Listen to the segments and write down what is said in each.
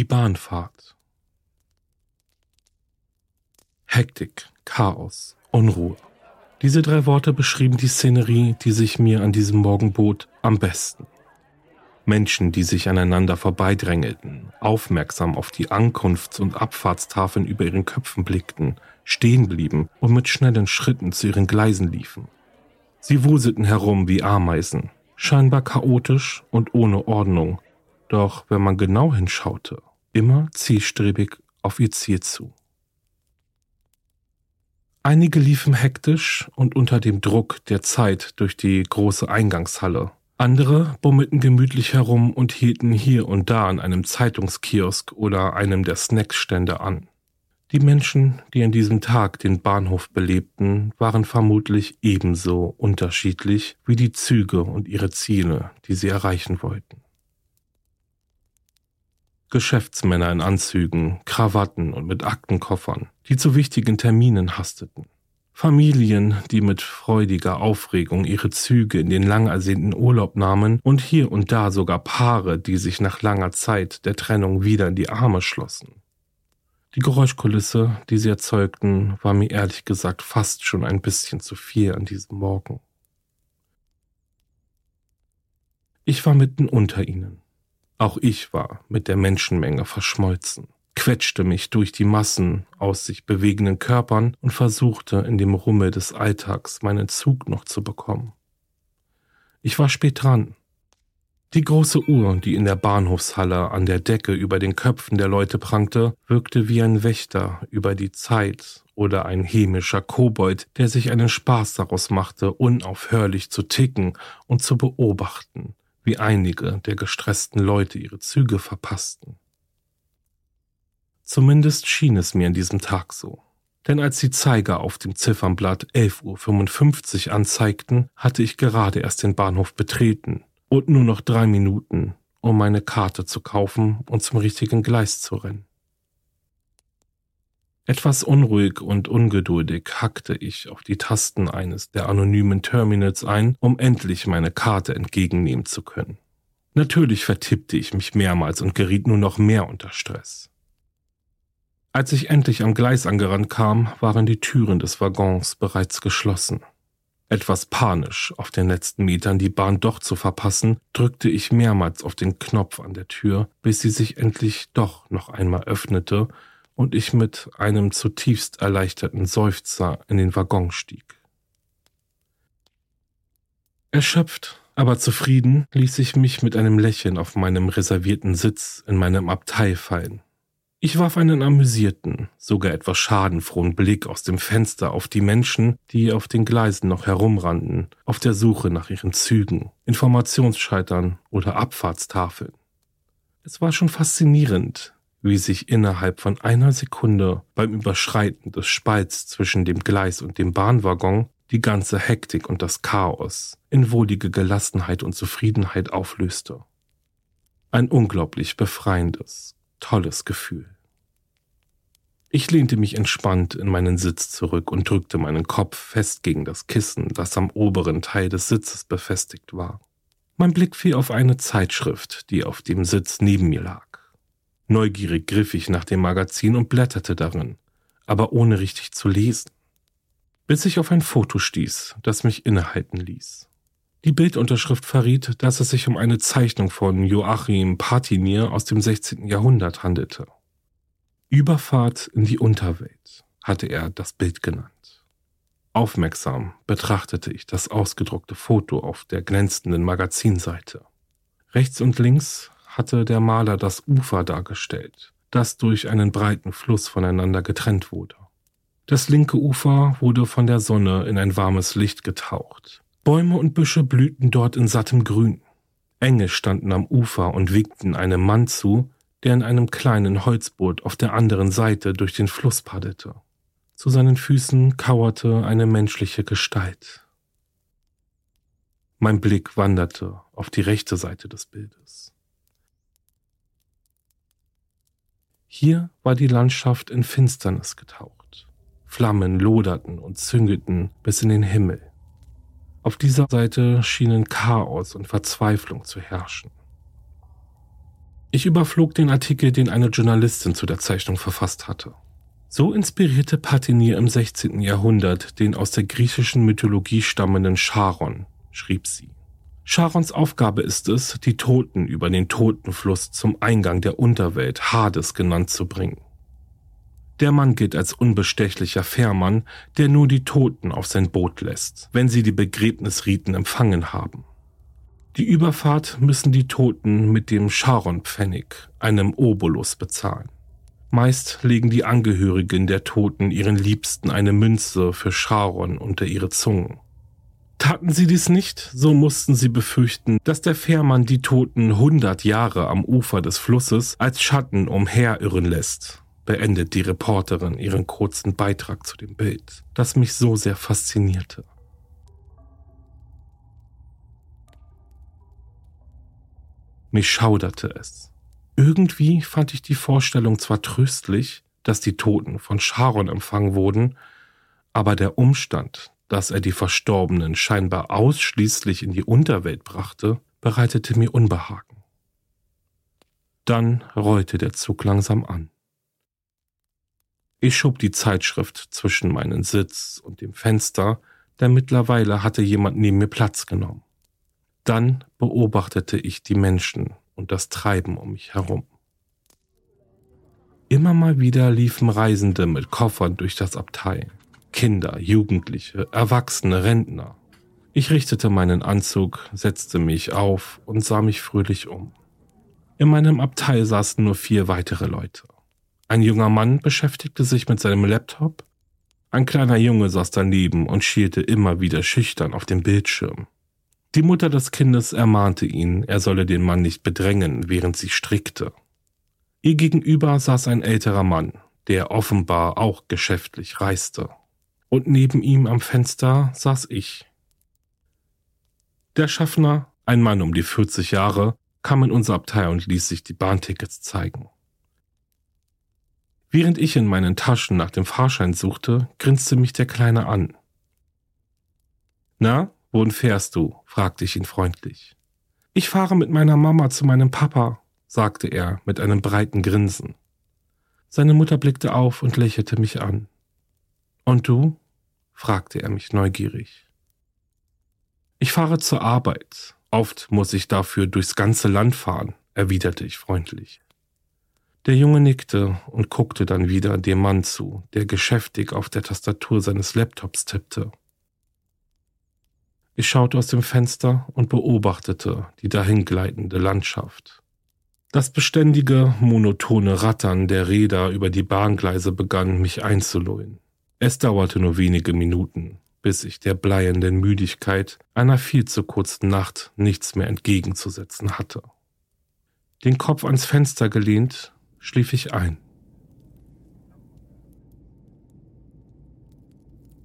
Die Bahnfahrt. Hektik, Chaos, Unruhe. Diese drei Worte beschrieben die Szenerie, die sich mir an diesem Morgen bot, am besten. Menschen, die sich aneinander vorbeidrängelten, aufmerksam auf die Ankunfts- und Abfahrtstafeln über ihren Köpfen blickten, stehen blieben und mit schnellen Schritten zu ihren Gleisen liefen. Sie wuselten herum wie Ameisen, scheinbar chaotisch und ohne Ordnung, doch wenn man genau hinschaute, immer zielstrebig auf ihr Ziel zu. Einige liefen hektisch und unter dem Druck der Zeit durch die große Eingangshalle. Andere bummelten gemütlich herum und hielten hier und da an einem Zeitungskiosk oder einem der Snacksstände an. Die Menschen, die an diesem Tag den Bahnhof belebten, waren vermutlich ebenso unterschiedlich wie die Züge und ihre Ziele, die sie erreichen wollten. Geschäftsmänner in Anzügen, Krawatten und mit Aktenkoffern, die zu wichtigen Terminen hasteten. Familien, die mit freudiger Aufregung ihre Züge in den lang ersehnten Urlaub nahmen und hier und da sogar Paare, die sich nach langer Zeit der Trennung wieder in die Arme schlossen. Die Geräuschkulisse, die sie erzeugten, war mir ehrlich gesagt fast schon ein bisschen zu viel an diesem Morgen. Ich war mitten unter ihnen. Auch ich war mit der Menschenmenge verschmolzen, quetschte mich durch die Massen aus sich bewegenden Körpern und versuchte in dem Rummel des Alltags meinen Zug noch zu bekommen. Ich war spät dran. Die große Uhr, die in der Bahnhofshalle an der Decke über den Köpfen der Leute prangte, wirkte wie ein Wächter über die Zeit oder ein hämischer Kobold, der sich einen Spaß daraus machte, unaufhörlich zu ticken und zu beobachten, wie einige der gestressten Leute ihre Züge verpassten. Zumindest schien es mir an diesem Tag so. Denn als die Zeiger auf dem Ziffernblatt 11.55 Uhr anzeigten, hatte ich gerade erst den Bahnhof betreten und nur noch drei Minuten, um meine Karte zu kaufen und zum richtigen Gleis zu rennen. Etwas unruhig und ungeduldig hackte ich auf die Tasten eines der anonymen Terminals ein, um endlich meine Karte entgegennehmen zu können. Natürlich vertippte ich mich mehrmals und geriet nur noch mehr unter Stress. Als ich endlich am Gleis angerannt kam, waren die Türen des Waggons bereits geschlossen. Etwas panisch, auf den letzten Metern die Bahn doch zu verpassen, drückte ich mehrmals auf den Knopf an der Tür, bis sie sich endlich doch noch einmal öffnete und ich mit einem zutiefst erleichterten Seufzer in den Waggon stieg. Erschöpft, aber zufrieden ließ ich mich mit einem Lächeln auf meinem reservierten Sitz in meinem Abteil fallen. Ich warf einen amüsierten, sogar etwas schadenfrohen Blick aus dem Fenster auf die Menschen, die auf den Gleisen noch herumrannten, auf der Suche nach ihren Zügen, Informationsscheitern oder Abfahrtstafeln. Es war schon faszinierend, wie sich innerhalb von einer Sekunde beim Überschreiten des Spalts zwischen dem Gleis und dem Bahnwaggon die ganze Hektik und das Chaos in wohlige Gelassenheit und Zufriedenheit auflöste. Ein unglaublich befreiendes, tolles Gefühl. Ich lehnte mich entspannt in meinen Sitz zurück und drückte meinen Kopf fest gegen das Kissen, das am oberen Teil des Sitzes befestigt war. Mein Blick fiel auf eine Zeitschrift, die auf dem Sitz neben mir lag. Neugierig griff ich nach dem Magazin und blätterte darin, aber ohne richtig zu lesen. Bis ich auf ein Foto stieß, das mich innehalten ließ. Die Bildunterschrift verriet, dass es sich um eine Zeichnung von Joachim Patinier aus dem 16. Jahrhundert handelte. Überfahrt in die Unterwelt hatte er das Bild genannt. Aufmerksam betrachtete ich das ausgedruckte Foto auf der glänzenden Magazinseite. Rechts und links hatte der Maler das Ufer dargestellt, das durch einen breiten Fluss voneinander getrennt wurde. Das linke Ufer wurde von der Sonne in ein warmes Licht getaucht. Bäume und Büsche blühten dort in sattem Grün. Engel standen am Ufer und winkten einem Mann zu, der in einem kleinen Holzboot auf der anderen Seite durch den Fluss paddelte. Zu seinen Füßen kauerte eine menschliche Gestalt. Mein Blick wanderte auf die rechte Seite des Bildes. Hier war die Landschaft in Finsternis getaucht. Flammen loderten und züngelten bis in den Himmel. Auf dieser Seite schienen Chaos und Verzweiflung zu herrschen. Ich überflog den Artikel, den eine Journalistin zu der Zeichnung verfasst hatte. So inspirierte Patinier im 16. Jahrhundert den aus der griechischen Mythologie stammenden Charon, schrieb sie. Charons Aufgabe ist es, die Toten über den Totenfluss zum Eingang der Unterwelt, Hades genannt, zu bringen. Der Mann gilt als unbestechlicher Fährmann, der nur die Toten auf sein Boot lässt, wenn sie die Begräbnisriten empfangen haben. Die Überfahrt müssen die Toten mit dem Charon-Pfennig, einem Obolus, bezahlen. Meist legen die Angehörigen der Toten ihren Liebsten eine Münze für Charon unter ihre Zungen. Taten sie dies nicht, so mussten sie befürchten, dass der Fährmann die Toten hundert Jahre am Ufer des Flusses als Schatten umherirren lässt, beendet die Reporterin ihren kurzen Beitrag zu dem Bild, das mich so sehr faszinierte. Mich schauderte es. Irgendwie fand ich die Vorstellung zwar tröstlich, dass die Toten von Charon empfangen wurden, aber der Umstand, dass er die Verstorbenen scheinbar ausschließlich in die Unterwelt brachte, bereitete mir Unbehagen. Dann rollte der Zug langsam an. Ich schob die Zeitschrift zwischen meinen Sitz und dem Fenster, denn mittlerweile hatte jemand neben mir Platz genommen. Dann beobachtete ich die Menschen und das Treiben um mich herum. Immer mal wieder liefen Reisende mit Koffern durch das Abteil. Kinder, Jugendliche, Erwachsene, Rentner. Ich richtete meinen Anzug, setzte mich auf und sah mich fröhlich um. In meinem Abteil saßen nur vier weitere Leute. Ein junger Mann beschäftigte sich mit seinem Laptop, ein kleiner Junge saß daneben und schielte immer wieder schüchtern auf den Bildschirm. Die Mutter des Kindes ermahnte ihn, er solle den Mann nicht bedrängen, während sie strickte. Ihr gegenüber saß ein älterer Mann, der offenbar auch geschäftlich reiste und neben ihm am Fenster saß ich. Der Schaffner, ein Mann um die 40 Jahre, kam in unser Abteil und ließ sich die Bahntickets zeigen. Während ich in meinen Taschen nach dem Fahrschein suchte, grinste mich der Kleine an. Na, wohin fährst du? fragte ich ihn freundlich. Ich fahre mit meiner Mama zu meinem Papa, sagte er mit einem breiten Grinsen. Seine Mutter blickte auf und lächelte mich an. Und du? Fragte er mich neugierig. Ich fahre zur Arbeit. Oft muss ich dafür durchs ganze Land fahren, erwiderte ich freundlich. Der Junge nickte und guckte dann wieder dem Mann zu, der geschäftig auf der Tastatur seines Laptops tippte. Ich schaute aus dem Fenster und beobachtete die dahingleitende Landschaft. Das beständige, monotone Rattern der Räder über die Bahngleise begann mich einzulullen. Es dauerte nur wenige Minuten, bis ich der bleienden Müdigkeit einer viel zu kurzen Nacht nichts mehr entgegenzusetzen hatte. Den Kopf ans Fenster gelehnt, schlief ich ein.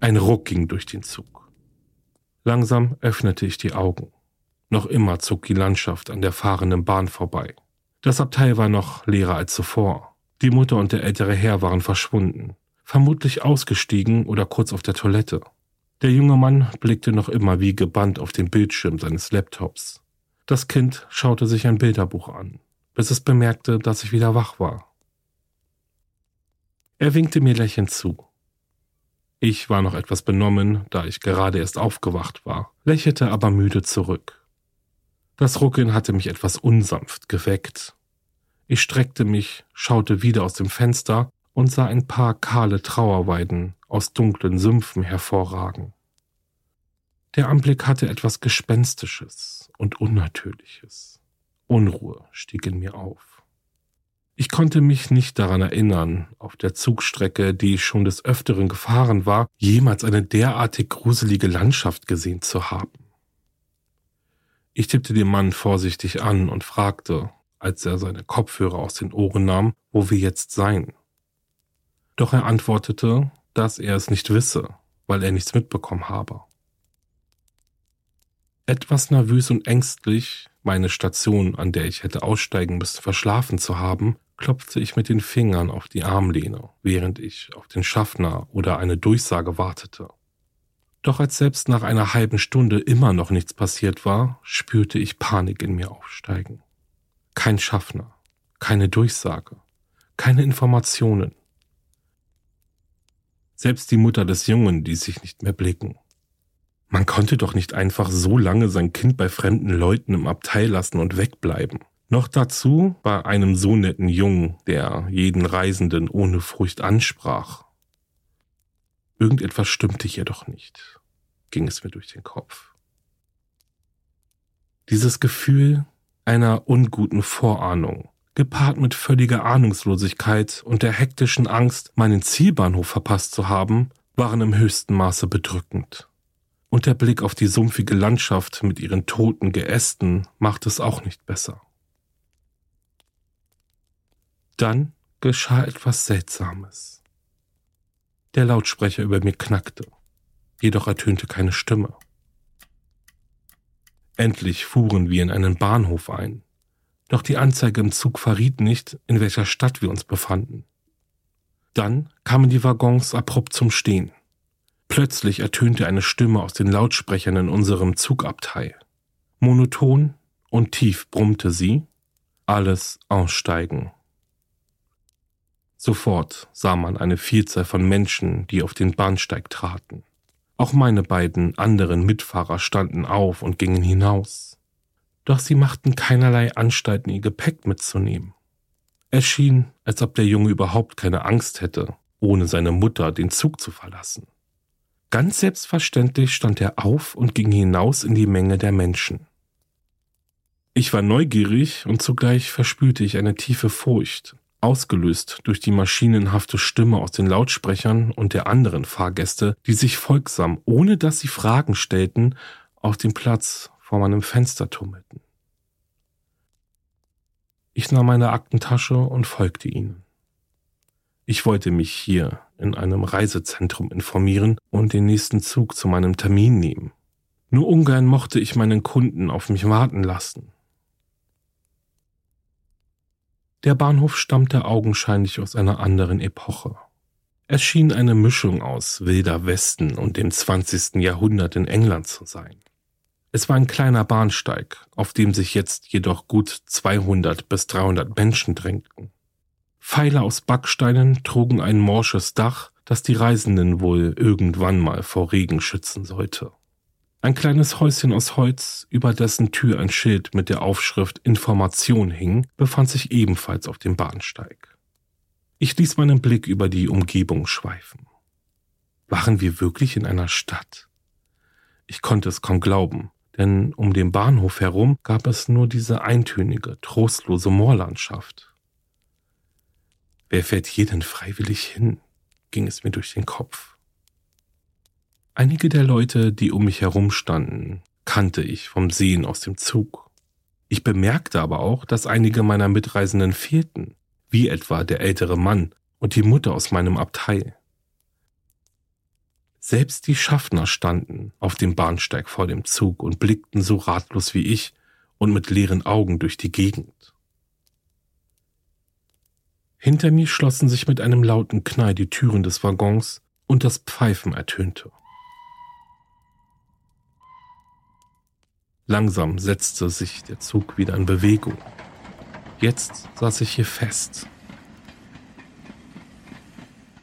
Ein Ruck ging durch den Zug. Langsam öffnete ich die Augen. Noch immer zog die Landschaft an der fahrenden Bahn vorbei. Das Abteil war noch leerer als zuvor. Die Mutter und der ältere Herr waren verschwunden vermutlich ausgestiegen oder kurz auf der Toilette. Der junge Mann blickte noch immer wie gebannt auf den Bildschirm seines Laptops. Das Kind schaute sich ein Bilderbuch an, bis es bemerkte, dass ich wieder wach war. Er winkte mir lächelnd zu. Ich war noch etwas benommen, da ich gerade erst aufgewacht war, lächelte aber müde zurück. Das Ruckeln hatte mich etwas unsanft geweckt. Ich streckte mich, schaute wieder aus dem Fenster und sah ein paar kahle Trauerweiden aus dunklen Sümpfen hervorragen. Der Anblick hatte etwas Gespenstisches und Unnatürliches. Unruhe stieg in mir auf. Ich konnte mich nicht daran erinnern, auf der Zugstrecke, die ich schon des Öfteren gefahren war, jemals eine derartig gruselige Landschaft gesehen zu haben. Ich tippte den Mann vorsichtig an und fragte, als er seine Kopfhörer aus den Ohren nahm, wo wir jetzt seien. Doch er antwortete, dass er es nicht wisse, weil er nichts mitbekommen habe. Etwas nervös und ängstlich, meine Station, an der ich hätte aussteigen müssen, verschlafen zu haben, klopfte ich mit den Fingern auf die Armlehne, während ich auf den Schaffner oder eine Durchsage wartete. Doch als selbst nach einer halben Stunde immer noch nichts passiert war, spürte ich Panik in mir aufsteigen. Kein Schaffner, keine Durchsage, keine Informationen. Selbst die Mutter des Jungen ließ sich nicht mehr blicken. Man konnte doch nicht einfach so lange sein Kind bei fremden Leuten im Abteil lassen und wegbleiben. Noch dazu bei einem so netten Jungen, der jeden Reisenden ohne Furcht ansprach. Irgendetwas stimmte hier doch nicht, ging es mir durch den Kopf. Dieses Gefühl einer unguten Vorahnung, gepaart mit völliger Ahnungslosigkeit und der hektischen Angst, meinen Zielbahnhof verpasst zu haben, waren im höchsten Maße bedrückend. Und der Blick auf die sumpfige Landschaft mit ihren toten Geästen macht es auch nicht besser. Dann geschah etwas Seltsames. Der Lautsprecher über mir knackte, jedoch ertönte keine Stimme. Endlich fuhren wir in einen Bahnhof ein, doch die Anzeige im Zug verriet nicht, in welcher Stadt wir uns befanden. Dann kamen die Waggons abrupt zum Stehen. Plötzlich ertönte eine Stimme aus den Lautsprechern in unserem Zugabteil. Monoton und tief brummte sie, alles aussteigen. Sofort sah man eine Vielzahl von Menschen, die auf den Bahnsteig traten. Auch meine beiden anderen Mitfahrer standen auf und gingen hinaus. Doch sie machten keinerlei Anstalten, ihr Gepäck mitzunehmen. Es schien, als ob der Junge überhaupt keine Angst hätte, ohne seine Mutter den Zug zu verlassen. Ganz selbstverständlich stand er auf und ging hinaus in die Menge der Menschen. Ich war neugierig und zugleich verspürte ich eine tiefe Furcht, ausgelöst durch die maschinenhafte Stimme aus den Lautsprechern und der anderen Fahrgäste, die sich folgsam, ohne dass sie Fragen stellten, auf dem Platz vor meinem Fenster tummelten. Ich nahm meine Aktentasche und folgte ihnen. Ich wollte mich hier in einem Reisezentrum informieren und den nächsten Zug zu meinem Termin nehmen. Nur ungern mochte ich meinen Kunden auf mich warten lassen. Der Bahnhof stammte augenscheinlich aus einer anderen Epoche. Es schien eine Mischung aus wilder Westen und dem 20. Jahrhundert in England zu sein. Es war ein kleiner Bahnsteig, auf dem sich jetzt jedoch gut 200 bis 300 Menschen drängten. Pfeiler aus Backsteinen trugen ein morsches Dach, das die Reisenden wohl irgendwann mal vor Regen schützen sollte. Ein kleines Häuschen aus Holz, über dessen Tür ein Schild mit der Aufschrift Information hing, befand sich ebenfalls auf dem Bahnsteig. Ich ließ meinen Blick über die Umgebung schweifen. Waren wir wirklich in einer Stadt? Ich konnte es kaum glauben, denn um den Bahnhof herum gab es nur diese eintönige, trostlose Moorlandschaft. Wer fährt hier denn freiwillig hin? ging es mir durch den Kopf. Einige der Leute, die um mich herum standen, kannte ich vom Sehen aus dem Zug. Ich bemerkte aber auch, dass einige meiner Mitreisenden fehlten, wie etwa der ältere Mann und die Mutter aus meinem Abteil. Selbst die Schaffner standen auf dem Bahnsteig vor dem Zug und blickten so ratlos wie ich und mit leeren Augen durch die Gegend. Hinter mir schlossen sich mit einem lauten Knall die Türen des Waggons und das Pfeifen ertönte. Langsam setzte sich der Zug wieder in Bewegung. Jetzt saß ich hier fest.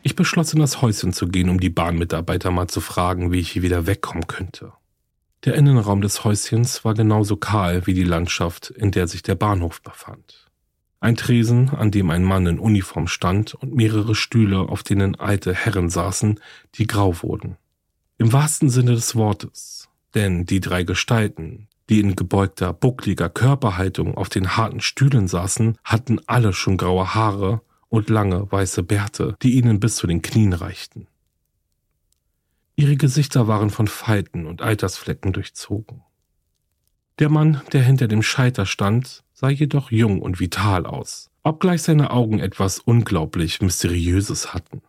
Ich beschloss, in das Häuschen zu gehen, um die Bahnmitarbeiter mal zu fragen, wie ich hier wieder wegkommen könnte. Der Innenraum des Häuschens war genauso kahl wie die Landschaft, in der sich der Bahnhof befand. Ein Tresen, an dem ein Mann in Uniform stand und mehrere Stühle, auf denen alte Herren saßen, die grau wurden. Im wahrsten Sinne des Wortes, denn die drei Gestalten, die in gebeugter, buckliger Körperhaltung auf den harten Stühlen saßen, hatten alle schon graue Haare und lange weiße Bärte, die ihnen bis zu den Knien reichten. Ihre Gesichter waren von Falten und Altersflecken durchzogen. Der Mann, der hinter dem Scheiter stand, sah jedoch jung und vital aus, obgleich seine Augen etwas unglaublich Mysteriöses hatten.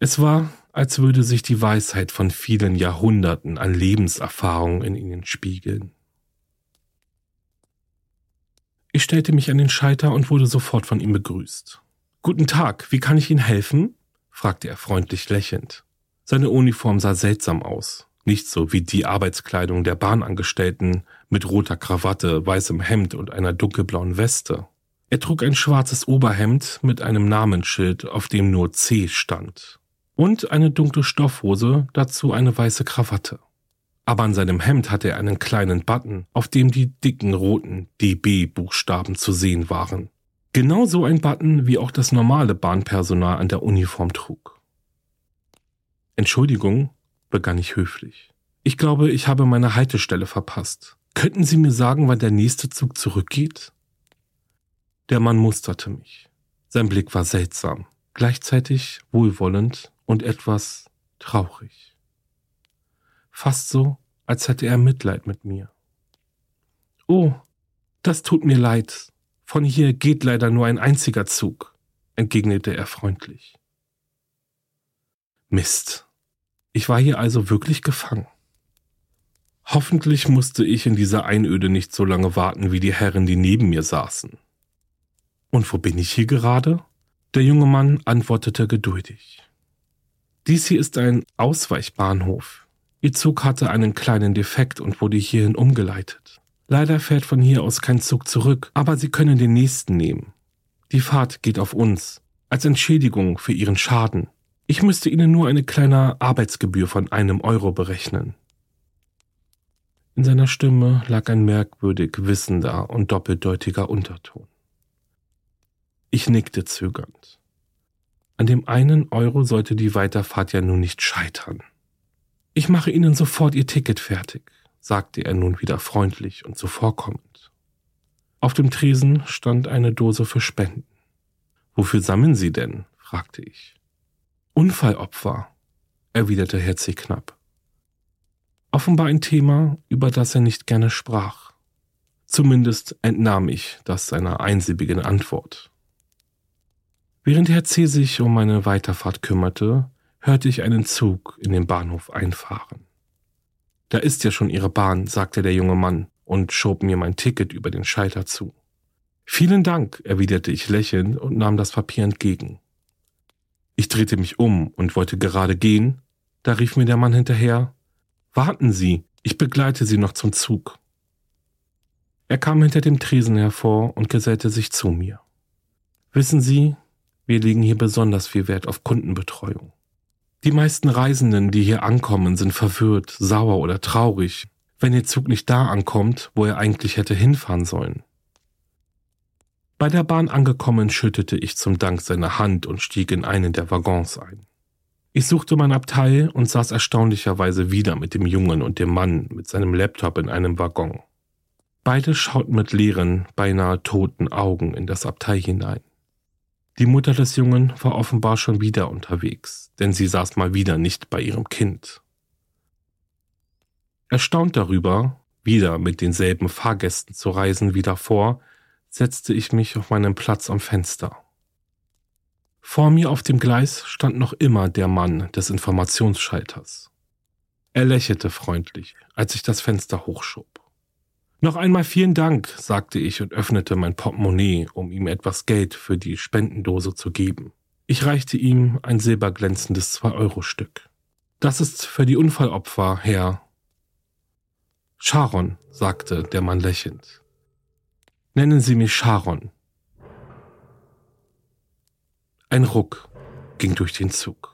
Es war, als würde sich die Weisheit von vielen Jahrhunderten an Lebenserfahrung in ihnen spiegeln. Ich stellte mich an den Scheiter und wurde sofort von ihm begrüßt. Guten Tag, wie kann ich Ihnen helfen? fragte er freundlich lächelnd. Seine Uniform sah seltsam aus, nicht so wie die Arbeitskleidung der Bahnangestellten mit roter Krawatte, weißem Hemd und einer dunkelblauen Weste. Er trug ein schwarzes Oberhemd mit einem Namensschild, auf dem nur C stand, und eine dunkle Stoffhose, dazu eine weiße Krawatte aber an seinem Hemd hatte er einen kleinen Button, auf dem die dicken roten DB-Buchstaben zu sehen waren. Genauso ein Button, wie auch das normale Bahnpersonal an der Uniform trug. Entschuldigung, begann ich höflich. Ich glaube, ich habe meine Haltestelle verpasst. Könnten Sie mir sagen, wann der nächste Zug zurückgeht? Der Mann musterte mich. Sein Blick war seltsam, gleichzeitig wohlwollend und etwas traurig fast so, als hätte er Mitleid mit mir. Oh, das tut mir leid. Von hier geht leider nur ein einziger Zug, entgegnete er freundlich. Mist. Ich war hier also wirklich gefangen. Hoffentlich musste ich in dieser Einöde nicht so lange warten wie die Herren, die neben mir saßen. Und wo bin ich hier gerade? Der junge Mann antwortete geduldig. Dies hier ist ein Ausweichbahnhof. Ihr Zug hatte einen kleinen Defekt und wurde hierhin umgeleitet. Leider fährt von hier aus kein Zug zurück, aber Sie können den nächsten nehmen. Die Fahrt geht auf uns, als Entschädigung für Ihren Schaden. Ich müsste Ihnen nur eine kleine Arbeitsgebühr von einem Euro berechnen. In seiner Stimme lag ein merkwürdig wissender und doppeldeutiger Unterton. Ich nickte zögernd. An dem einen Euro sollte die Weiterfahrt ja nun nicht scheitern. Ich mache Ihnen sofort Ihr Ticket fertig, sagte er nun wieder freundlich und zuvorkommend. Auf dem Tresen stand eine Dose für Spenden. Wofür sammeln Sie denn? fragte ich. Unfallopfer, erwiderte Herr C. knapp. Offenbar ein Thema, über das er nicht gerne sprach. Zumindest entnahm ich das seiner einsilbigen Antwort. Während Herr C. sich um meine Weiterfahrt kümmerte, hörte ich einen Zug in den Bahnhof einfahren. Da ist ja schon Ihre Bahn, sagte der junge Mann und schob mir mein Ticket über den Schalter zu. Vielen Dank, erwiderte ich lächelnd und nahm das Papier entgegen. Ich drehte mich um und wollte gerade gehen, da rief mir der Mann hinterher Warten Sie, ich begleite Sie noch zum Zug. Er kam hinter dem Tresen hervor und gesellte sich zu mir. Wissen Sie, wir legen hier besonders viel Wert auf Kundenbetreuung. Die meisten Reisenden, die hier ankommen, sind verwirrt, sauer oder traurig, wenn ihr Zug nicht da ankommt, wo er eigentlich hätte hinfahren sollen. Bei der Bahn angekommen, schüttete ich zum Dank seine Hand und stieg in einen der Waggons ein. Ich suchte mein Abteil und saß erstaunlicherweise wieder mit dem Jungen und dem Mann mit seinem Laptop in einem Waggon. Beide schauten mit leeren, beinahe toten Augen in das Abteil hinein. Die Mutter des Jungen war offenbar schon wieder unterwegs, denn sie saß mal wieder nicht bei ihrem Kind. Erstaunt darüber, wieder mit denselben Fahrgästen zu reisen wie davor, setzte ich mich auf meinen Platz am Fenster. Vor mir auf dem Gleis stand noch immer der Mann des Informationsschalters. Er lächelte freundlich, als ich das Fenster hochschob. Noch einmal vielen Dank, sagte ich und öffnete mein Portemonnaie, um ihm etwas Geld für die Spendendose zu geben. Ich reichte ihm ein silberglänzendes Zwei-Euro-Stück. Das ist für die Unfallopfer, Herr. Sharon, sagte der Mann lächelnd. Nennen Sie mich Sharon. Ein Ruck. ging durch den Zug.